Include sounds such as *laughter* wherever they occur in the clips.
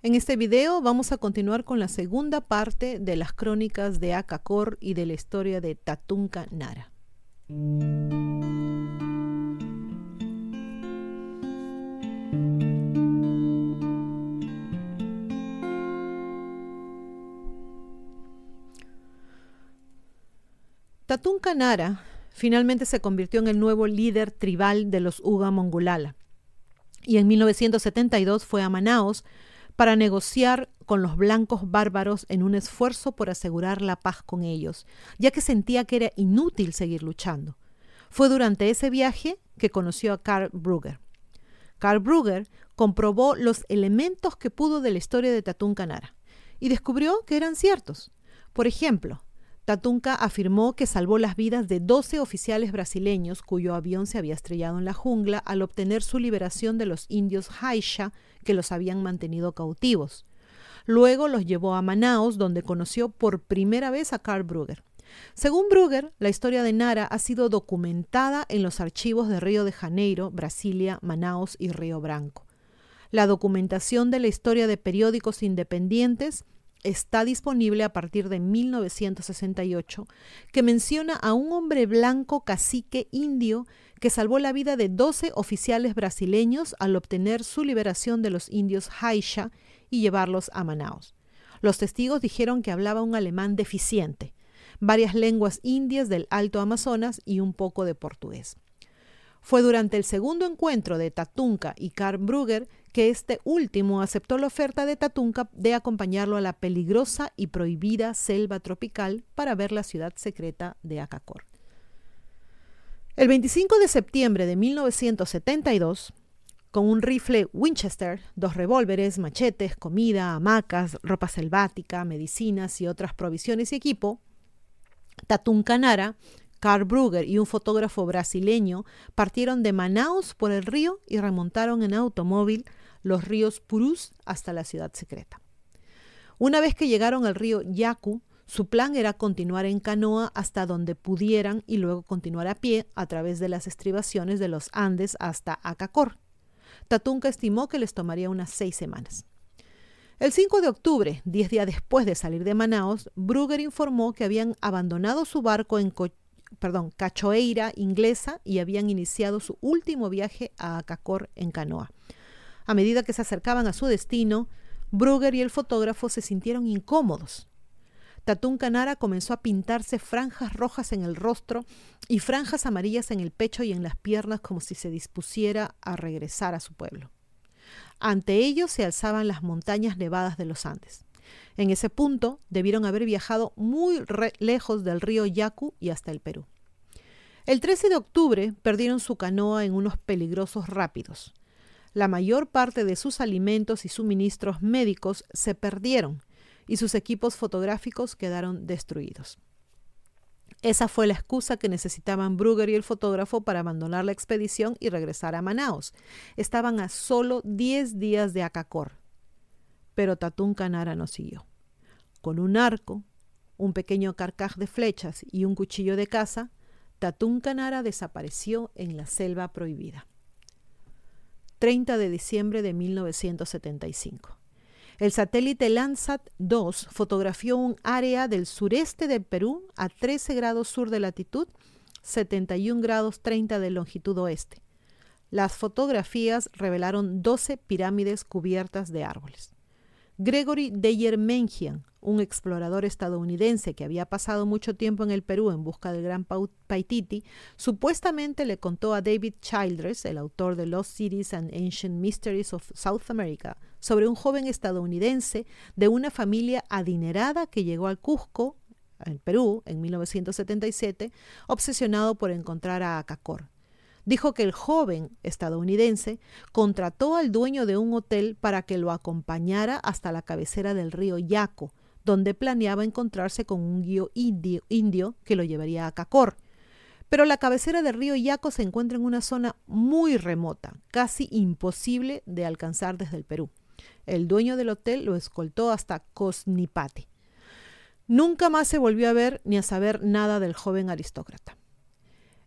En este video vamos a continuar con la segunda parte de las crónicas de Akakor y de la historia de Tatunka Nara. Tatunka Nara finalmente se convirtió en el nuevo líder tribal de los Uga Mongolala y en 1972 fue a Manaos para negociar con los blancos bárbaros en un esfuerzo por asegurar la paz con ellos, ya que sentía que era inútil seguir luchando. Fue durante ese viaje que conoció a Karl Brugger. Karl Brugger comprobó los elementos que pudo de la historia de Tatún Canara y descubrió que eran ciertos. Por ejemplo, Tatunka afirmó que salvó las vidas de 12 oficiales brasileños cuyo avión se había estrellado en la jungla al obtener su liberación de los indios Haisha que los habían mantenido cautivos. Luego los llevó a Manaus, donde conoció por primera vez a Karl Brugger. Según Brugger, la historia de Nara ha sido documentada en los archivos de Río de Janeiro, Brasilia, Manaus y Río Branco. La documentación de la historia de periódicos independientes está disponible a partir de 1968, que menciona a un hombre blanco cacique indio que salvó la vida de 12 oficiales brasileños al obtener su liberación de los indios Haisha y llevarlos a Manaus. Los testigos dijeron que hablaba un alemán deficiente, varias lenguas indias del Alto Amazonas y un poco de portugués. Fue durante el segundo encuentro de Tatunka y Karl Brugger que este último aceptó la oferta de Tatunka de acompañarlo a la peligrosa y prohibida selva tropical para ver la ciudad secreta de Akakor. El 25 de septiembre de 1972, con un rifle Winchester, dos revólveres, machetes, comida, hamacas, ropa selvática, medicinas y otras provisiones y equipo, Tatunka Nara Karl Brugger y un fotógrafo brasileño partieron de Manaus por el río y remontaron en automóvil los ríos Purús hasta la ciudad secreta. Una vez que llegaron al río Yaku, su plan era continuar en canoa hasta donde pudieran y luego continuar a pie a través de las estribaciones de los Andes hasta Acacor. Tatunka estimó que les tomaría unas seis semanas. El 5 de octubre, diez días después de salir de Manaus, Brugger informó que habían abandonado su barco en, perdón, Cachoeira inglesa y habían iniciado su último viaje a Acacor en canoa. A medida que se acercaban a su destino, Brugger y el fotógrafo se sintieron incómodos. Tatún Canara comenzó a pintarse franjas rojas en el rostro y franjas amarillas en el pecho y en las piernas como si se dispusiera a regresar a su pueblo. Ante ellos se alzaban las montañas nevadas de los Andes. En ese punto debieron haber viajado muy lejos del río Yacu y hasta el Perú. El 13 de octubre perdieron su canoa en unos peligrosos rápidos. La mayor parte de sus alimentos y suministros médicos se perdieron y sus equipos fotográficos quedaron destruidos. Esa fue la excusa que necesitaban Brugger y el fotógrafo para abandonar la expedición y regresar a Manaos. Estaban a solo 10 días de Acacor, pero Tatún Canara no siguió. Con un arco, un pequeño carcaj de flechas y un cuchillo de caza, Tatún Canara desapareció en la selva prohibida. 30 de diciembre de 1975. El satélite Landsat 2 fotografió un área del sureste del Perú a 13 grados sur de latitud, 71 grados 30 de longitud oeste. Las fotografías revelaron 12 pirámides cubiertas de árboles. Gregory Deyer Mengian, un explorador estadounidense que había pasado mucho tiempo en el Perú en busca del Gran Paititi, supuestamente le contó a David Childress, el autor de Lost Cities and Ancient Mysteries of South America, sobre un joven estadounidense de una familia adinerada que llegó al Cusco, en Perú, en 1977, obsesionado por encontrar a Acacor, dijo que el joven estadounidense contrató al dueño de un hotel para que lo acompañara hasta la cabecera del río Yaco, donde planeaba encontrarse con un guío indio, que lo llevaría a Cacor. Pero la cabecera del río Yaco se encuentra en una zona muy remota, casi imposible de alcanzar desde el Perú. El dueño del hotel lo escoltó hasta Cosnipate. Nunca más se volvió a ver ni a saber nada del joven aristócrata.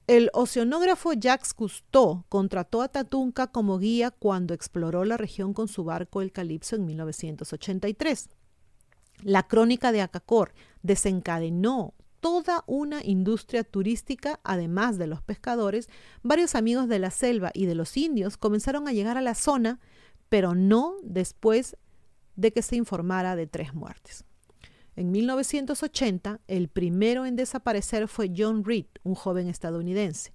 El oceanógrafo Jacques Cousteau contrató a Tatunka como guía cuando exploró la región con su barco el Calipso en 1983. La crónica de Acacor desencadenó toda una industria turística, además de los pescadores, varios amigos de la selva y de los indios comenzaron a llegar a la zona, pero no después de que se informara de tres muertes. En 1980, el primero en desaparecer fue John Reed, un joven estadounidense.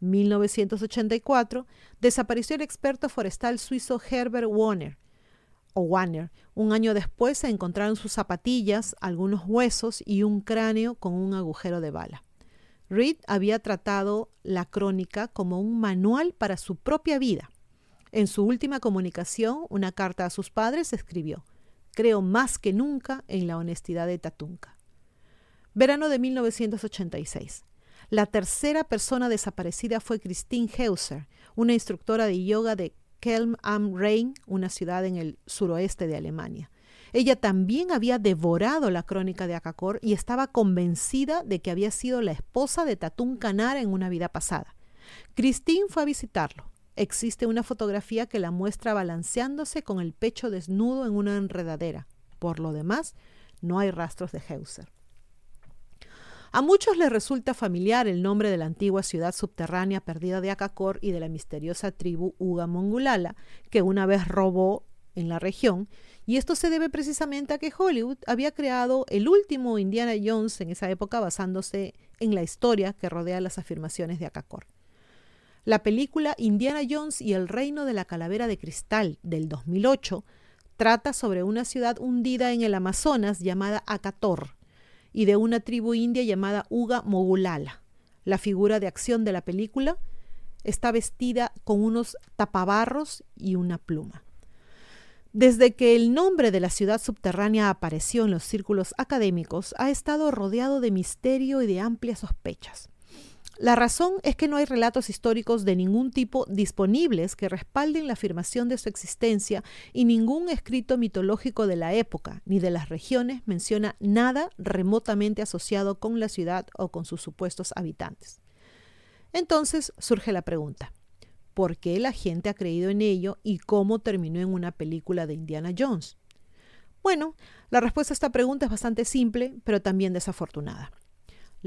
1984, desapareció el experto forestal suizo Herbert Warner, o Warner. Un año después se encontraron sus zapatillas, algunos huesos y un cráneo con un agujero de bala. Reed había tratado la crónica como un manual para su propia vida. En su última comunicación, una carta a sus padres, escribió, Creo más que nunca en la honestidad de Tatunka. Verano de 1986. La tercera persona desaparecida fue Christine Heuser, una instructora de yoga de Kelm am Rhein, una ciudad en el suroeste de Alemania. Ella también había devorado la crónica de Akakor y estaba convencida de que había sido la esposa de Tatún Canara en una vida pasada. Christine fue a visitarlo. Existe una fotografía que la muestra balanceándose con el pecho desnudo en una enredadera. Por lo demás, no hay rastros de Heuser. A muchos les resulta familiar el nombre de la antigua ciudad subterránea perdida de Akakor y de la misteriosa tribu Uga Mongulala, que una vez robó en la región, y esto se debe precisamente a que Hollywood había creado el último Indiana Jones en esa época basándose en la historia que rodea las afirmaciones de Akakor. La película Indiana Jones y el reino de la calavera de cristal del 2008 trata sobre una ciudad hundida en el Amazonas llamada Akator, y de una tribu india llamada Uga Mogulala. La figura de acción de la película está vestida con unos tapabarros y una pluma. Desde que el nombre de la ciudad subterránea apareció en los círculos académicos, ha estado rodeado de misterio y de amplias sospechas. La razón es que no hay relatos históricos de ningún tipo disponibles que respalden la afirmación de su existencia y ningún escrito mitológico de la época ni de las regiones menciona nada remotamente asociado con la ciudad o con sus supuestos habitantes. Entonces surge la pregunta, ¿por qué la gente ha creído en ello y cómo terminó en una película de Indiana Jones? Bueno, la respuesta a esta pregunta es bastante simple, pero también desafortunada.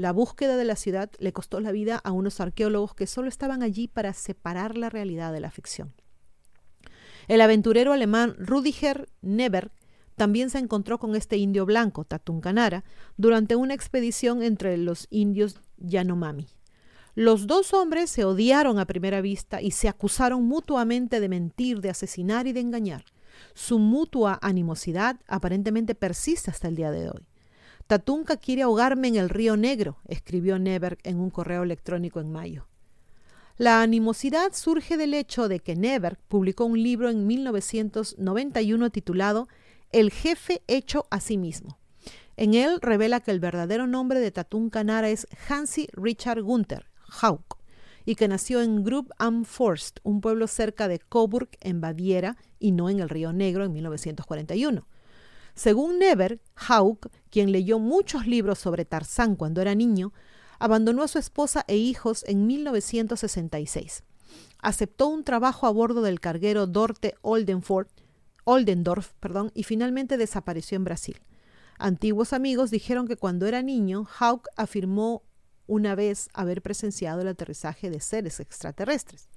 La búsqueda de la ciudad le costó la vida a unos arqueólogos que solo estaban allí para separar la realidad de la ficción. El aventurero alemán Rudiger Neberg también se encontró con este indio blanco, Tatuncanara, durante una expedición entre los indios Yanomami. Los dos hombres se odiaron a primera vista y se acusaron mutuamente de mentir, de asesinar y de engañar. Su mutua animosidad aparentemente persiste hasta el día de hoy. Tatunka quiere ahogarme en el río Negro, escribió Neberg en un correo electrónico en mayo. La animosidad surge del hecho de que Neberg publicó un libro en 1991 titulado El jefe hecho a sí mismo. En él revela que el verdadero nombre de Tatunka Nara es Hansi Richard Gunther, Hauk, y que nació en Grub am Forst, un pueblo cerca de Coburg, en Baviera, y no en el Río Negro en 1941. Según Never, Hauck, quien leyó muchos libros sobre Tarzán cuando era niño, abandonó a su esposa e hijos en 1966. Aceptó un trabajo a bordo del carguero Dorte Oldendorf y finalmente desapareció en Brasil. Antiguos amigos dijeron que cuando era niño, Hauck afirmó una vez haber presenciado el aterrizaje de seres extraterrestres.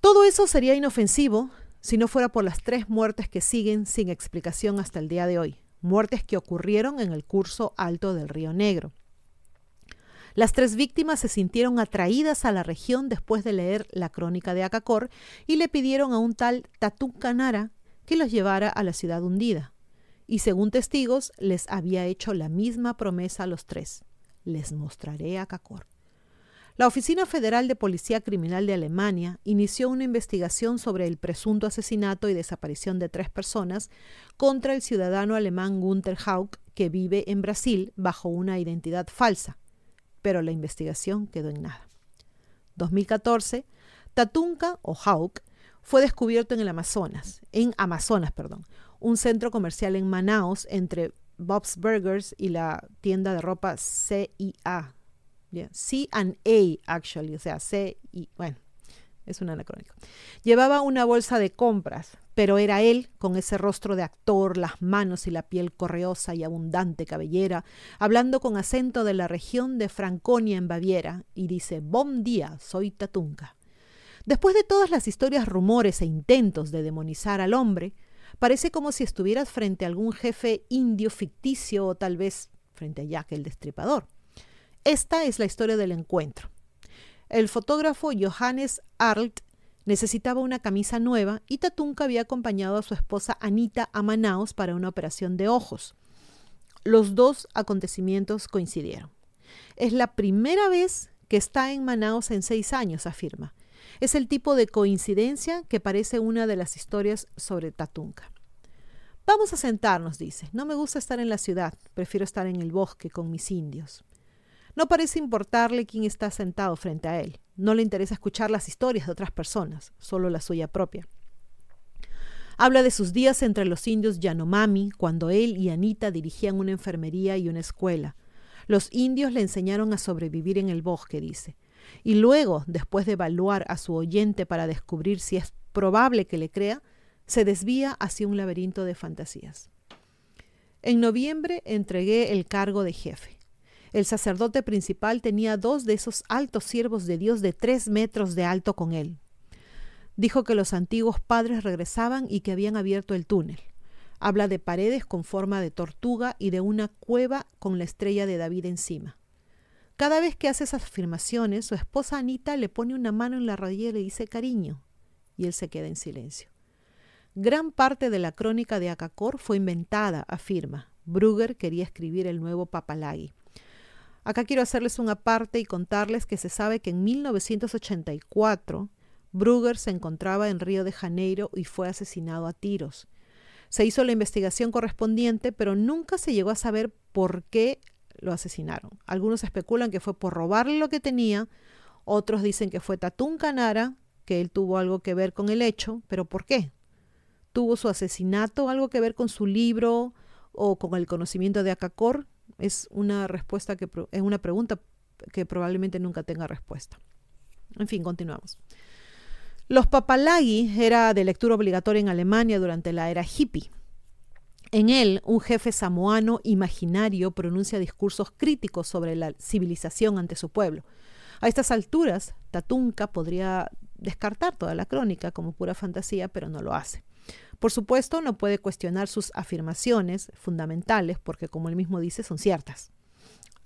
Todo eso sería inofensivo si no fuera por las tres muertes que siguen sin explicación hasta el día de hoy, muertes que ocurrieron en el curso alto del río Negro. Las tres víctimas se sintieron atraídas a la región después de leer la crónica de Acacor y le pidieron a un tal Tatú Canara que los llevara a la ciudad hundida. Y según testigos, les había hecho la misma promesa a los tres. Les mostraré Acacor. La Oficina Federal de Policía Criminal de Alemania inició una investigación sobre el presunto asesinato y desaparición de tres personas contra el ciudadano alemán Gunther Hauck, que vive en Brasil bajo una identidad falsa, pero la investigación quedó en nada. 2014, Tatunka o Hauck fue descubierto en el Amazonas, en Amazonas, perdón, un centro comercial en Manaus entre Bob's Burgers y la tienda de ropa CIA C and A, actually, o sea, C y, bueno, es un anacrónico. Llevaba una bolsa de compras, pero era él, con ese rostro de actor, las manos y la piel correosa y abundante cabellera, hablando con acento de la región de Franconia en Baviera, y dice, Bom día, soy Tatunka. Después de todas las historias, rumores e intentos de demonizar al hombre, parece como si estuvieras frente a algún jefe indio ficticio o tal vez frente a Jack el Destripador. Esta es la historia del encuentro. El fotógrafo Johannes Arlt necesitaba una camisa nueva y Tatunka había acompañado a su esposa Anita a Manaos para una operación de ojos. Los dos acontecimientos coincidieron. Es la primera vez que está en Manaos en seis años, afirma. Es el tipo de coincidencia que parece una de las historias sobre Tatunka. Vamos a sentarnos, dice. No me gusta estar en la ciudad, prefiero estar en el bosque con mis indios. No parece importarle quién está sentado frente a él. No le interesa escuchar las historias de otras personas, solo la suya propia. Habla de sus días entre los indios Yanomami, cuando él y Anita dirigían una enfermería y una escuela. Los indios le enseñaron a sobrevivir en el bosque, dice. Y luego, después de evaluar a su oyente para descubrir si es probable que le crea, se desvía hacia un laberinto de fantasías. En noviembre entregué el cargo de jefe. El sacerdote principal tenía dos de esos altos siervos de Dios de tres metros de alto con él. Dijo que los antiguos padres regresaban y que habían abierto el túnel. Habla de paredes con forma de tortuga y de una cueva con la estrella de David encima. Cada vez que hace esas afirmaciones, su esposa Anita le pone una mano en la rodilla y le dice cariño, y él se queda en silencio. Gran parte de la crónica de Acacor fue inventada, afirma. Brugger quería escribir el nuevo Papalagi. Acá quiero hacerles una parte y contarles que se sabe que en 1984 Brugger se encontraba en Río de Janeiro y fue asesinado a tiros. Se hizo la investigación correspondiente, pero nunca se llegó a saber por qué lo asesinaron. Algunos especulan que fue por robarle lo que tenía, otros dicen que fue Tatún Canara, que él tuvo algo que ver con el hecho, pero ¿por qué? ¿Tuvo su asesinato algo que ver con su libro o con el conocimiento de Acacor? Es una respuesta que es una pregunta que probablemente nunca tenga respuesta. En fin, continuamos. Los papalagi era de lectura obligatoria en Alemania durante la era hippie. En él, un jefe samoano imaginario pronuncia discursos críticos sobre la civilización ante su pueblo. A estas alturas, Tatunka podría descartar toda la crónica como pura fantasía, pero no lo hace. Por supuesto, no puede cuestionar sus afirmaciones fundamentales porque, como él mismo dice, son ciertas.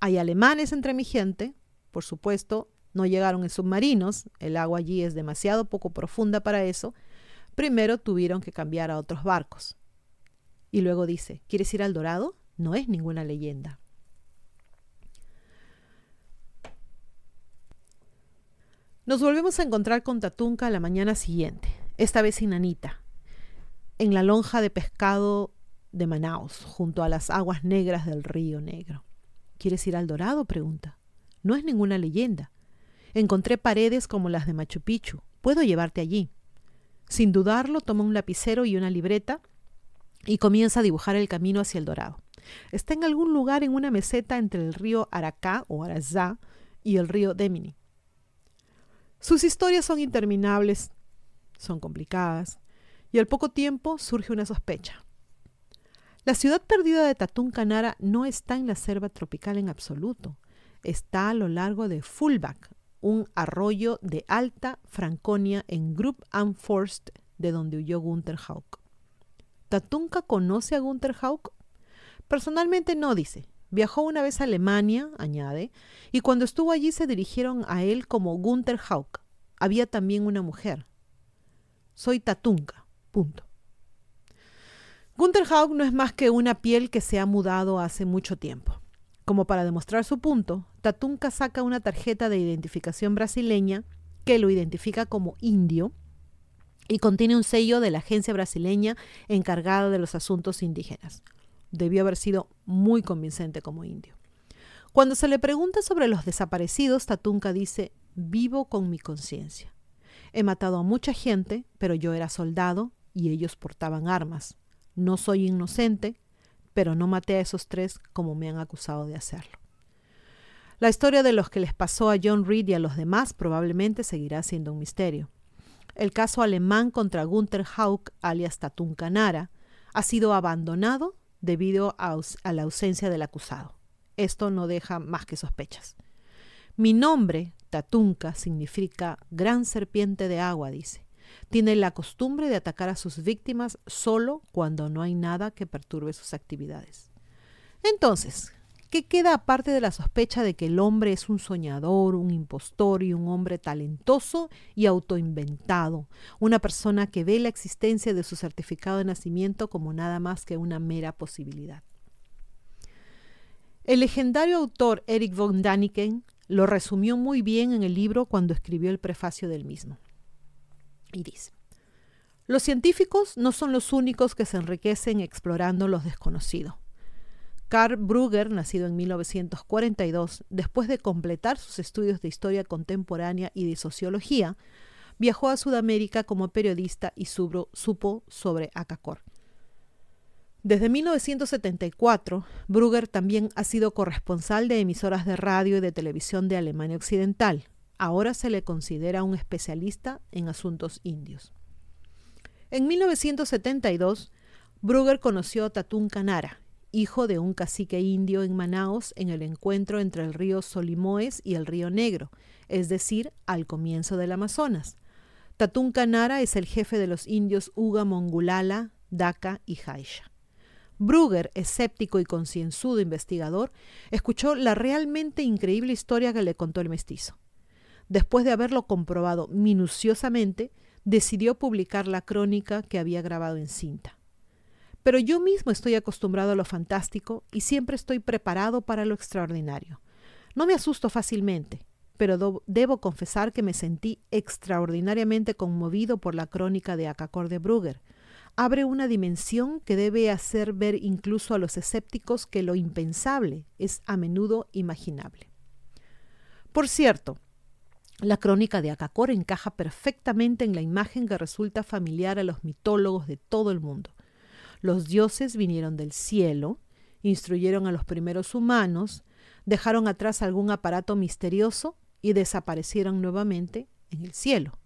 Hay alemanes entre mi gente, por supuesto, no llegaron en submarinos, el agua allí es demasiado poco profunda para eso. Primero tuvieron que cambiar a otros barcos. Y luego dice, ¿quieres ir al Dorado? No es ninguna leyenda. Nos volvemos a encontrar con Tatunka la mañana siguiente, esta vez sin Anita, en la lonja de pescado de Manaos, junto a las aguas negras del río Negro. ¿Quieres ir al Dorado? pregunta. No es ninguna leyenda. Encontré paredes como las de Machu Picchu. Puedo llevarte allí. Sin dudarlo, toma un lapicero y una libreta y comienza a dibujar el camino hacia el Dorado. Está en algún lugar en una meseta entre el río Aracá o Arazá y el río Demini. Sus historias son interminables, son complicadas, y al poco tiempo surge una sospecha. La ciudad perdida de Tatún Canara no está en la selva tropical en absoluto. Está a lo largo de Fullback, un arroyo de alta Franconia en Group Forst, de donde huyó Gunther Hauck. ¿Tatunka conoce a Gunther Hauck? Personalmente no, dice. Viajó una vez a Alemania, añade, y cuando estuvo allí se dirigieron a él como Gunther Hauck. Había también una mujer. Soy Tatunka. Punto. Gunther Hauck no es más que una piel que se ha mudado hace mucho tiempo. Como para demostrar su punto, Tatunka saca una tarjeta de identificación brasileña que lo identifica como indio y contiene un sello de la agencia brasileña encargada de los asuntos indígenas. Debió haber sido muy convincente como indio. Cuando se le pregunta sobre los desaparecidos, Tatunka dice, vivo con mi conciencia. He matado a mucha gente, pero yo era soldado y ellos portaban armas. No soy inocente, pero no maté a esos tres como me han acusado de hacerlo. La historia de los que les pasó a John Reed y a los demás probablemente seguirá siendo un misterio. El caso alemán contra Gunther Hauck, alias Tatun Canara, ha sido abandonado debido a, a la ausencia del acusado. Esto no deja más que sospechas. Mi nombre, Tatunka, significa gran serpiente de agua, dice. Tiene la costumbre de atacar a sus víctimas solo cuando no hay nada que perturbe sus actividades. Entonces, ¿qué queda aparte de la sospecha de que el hombre es un soñador, un impostor y un hombre talentoso y autoinventado? Una persona que ve la existencia de su certificado de nacimiento como nada más que una mera posibilidad. El legendario autor Eric von Daniken lo resumió muy bien en el libro cuando escribió el prefacio del mismo. Los científicos no son los únicos que se enriquecen explorando lo desconocido. Karl Brugger, nacido en 1942, después de completar sus estudios de historia contemporánea y de sociología, viajó a Sudamérica como periodista y supo sobre Acacor. Desde 1974, Brugger también ha sido corresponsal de emisoras de radio y de televisión de Alemania Occidental. Ahora se le considera un especialista en asuntos indios. En 1972, Brugger conoció a Tatún Canara, hijo de un cacique indio en Manaos en el encuentro entre el río Solimoes y el río Negro, es decir, al comienzo del Amazonas. Tatún Canara es el jefe de los indios Uga Mongulala, Daka y Haisha. Brugger, escéptico y concienzudo investigador, escuchó la realmente increíble historia que le contó el mestizo. Después de haberlo comprobado minuciosamente, decidió publicar la crónica que había grabado en cinta. Pero yo mismo estoy acostumbrado a lo fantástico y siempre estoy preparado para lo extraordinario. No me asusto fácilmente, pero debo confesar que me sentí extraordinariamente conmovido por la crónica de Acacor de Brugger. Abre una dimensión que debe hacer ver incluso a los escépticos que lo impensable es a menudo imaginable. Por cierto, la crónica de Acacor encaja perfectamente en la imagen que resulta familiar a los mitólogos de todo el mundo. Los dioses vinieron del cielo, instruyeron a los primeros humanos, dejaron atrás algún aparato misterioso y desaparecieron nuevamente en el cielo.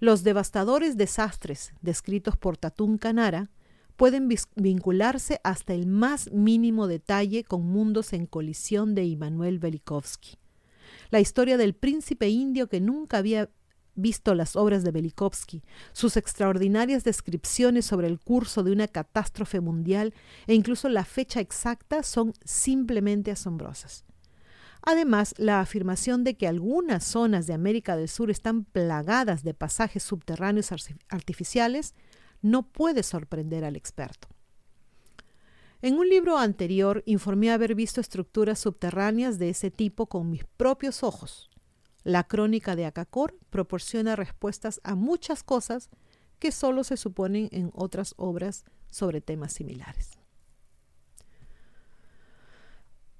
Los devastadores desastres descritos por Tatún Canara pueden vincularse hasta el más mínimo detalle con mundos en colisión de Immanuel Velikovsky. La historia del príncipe indio que nunca había visto las obras de Velikovsky, sus extraordinarias descripciones sobre el curso de una catástrofe mundial e incluso la fecha exacta son simplemente asombrosas. Además, la afirmación de que algunas zonas de América del Sur están plagadas de pasajes subterráneos artificiales no puede sorprender al experto. En un libro anterior informé haber visto estructuras subterráneas de ese tipo con mis propios ojos. La crónica de Acacor proporciona respuestas a muchas cosas que solo se suponen en otras obras sobre temas similares.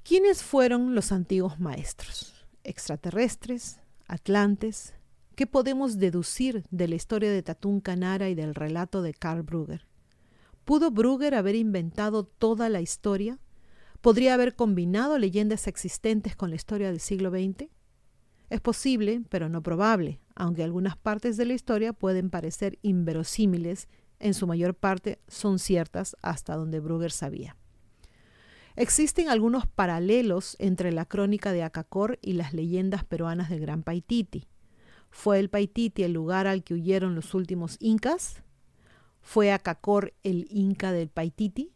¿Quiénes fueron los antiguos maestros? ¿Extraterrestres? ¿Atlantes? ¿Qué podemos deducir de la historia de Tatún Canara y del relato de Karl Brugger? ¿Pudo Brugger haber inventado toda la historia? ¿Podría haber combinado leyendas existentes con la historia del siglo XX? Es posible, pero no probable, aunque algunas partes de la historia pueden parecer inverosímiles, en su mayor parte son ciertas hasta donde Brugger sabía. Existen algunos paralelos entre la crónica de Acacor y las leyendas peruanas del Gran Paititi. ¿Fue el Paititi el lugar al que huyeron los últimos incas? ¿Fue Acacor el inca del Paititi?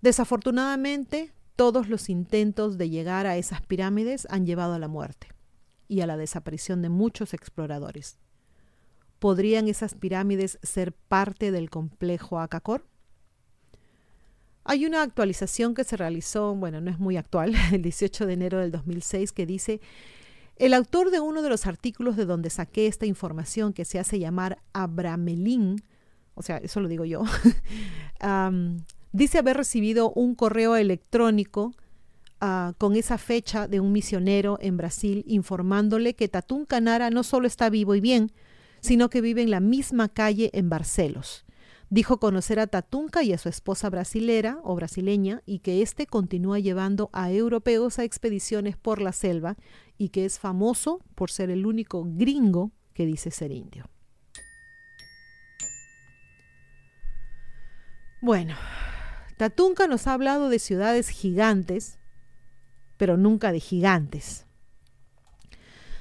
Desafortunadamente, todos los intentos de llegar a esas pirámides han llevado a la muerte y a la desaparición de muchos exploradores. ¿Podrían esas pirámides ser parte del complejo Acacor? Hay una actualización que se realizó, bueno, no es muy actual, *laughs* el 18 de enero del 2006, que dice, el autor de uno de los artículos de donde saqué esta información, que se hace llamar Abramelín, o sea, eso lo digo yo, *laughs* dice haber recibido un correo electrónico ah, con esa fecha de un misionero en Brasil informándole que Tatún Canara no solo está vivo y bien, sino que vive en la misma calle en Barcelos Dijo conocer a Tatunca y a su esposa brasilera o brasileña y que éste continúa llevando a europeos a expediciones por la selva y que es famoso por ser el único gringo que dice ser indio. Bueno, Tatunca nos ha hablado de ciudades gigantes, pero nunca de gigantes.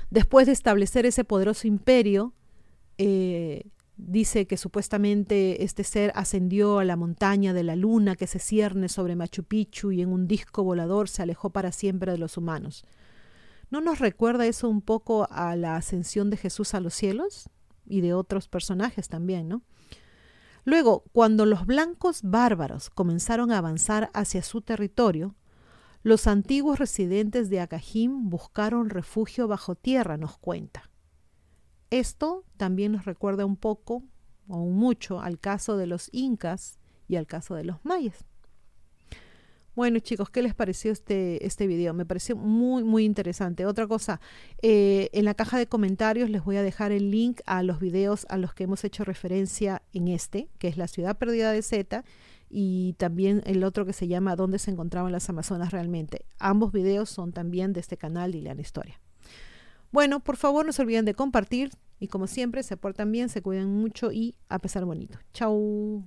Después de establecer ese poderoso imperio, eh, dice que supuestamente este ser ascendió a la montaña de la luna que se cierne sobre Machu Picchu y en un disco volador se alejó para siempre de los humanos. ¿No nos recuerda eso un poco a la ascensión de Jesús a los cielos? Y de otros personajes también, ¿no? Luego, cuando los blancos bárbaros comenzaron a avanzar hacia su territorio, los antiguos residentes de Acajim buscaron refugio bajo tierra, nos cuenta. Esto también nos recuerda un poco o mucho al caso de los incas y al caso de los mayas. Bueno chicos, ¿qué les pareció este, este video? Me pareció muy, muy interesante. Otra cosa, eh, en la caja de comentarios les voy a dejar el link a los videos a los que hemos hecho referencia en este, que es La ciudad perdida de Z, y también el otro que se llama ¿Dónde se encontraban las Amazonas realmente? Ambos videos son también de este canal de Ileana Historia. Bueno, por favor no se olviden de compartir y como siempre se portan bien, se cuidan mucho y a pesar bonito. Chau.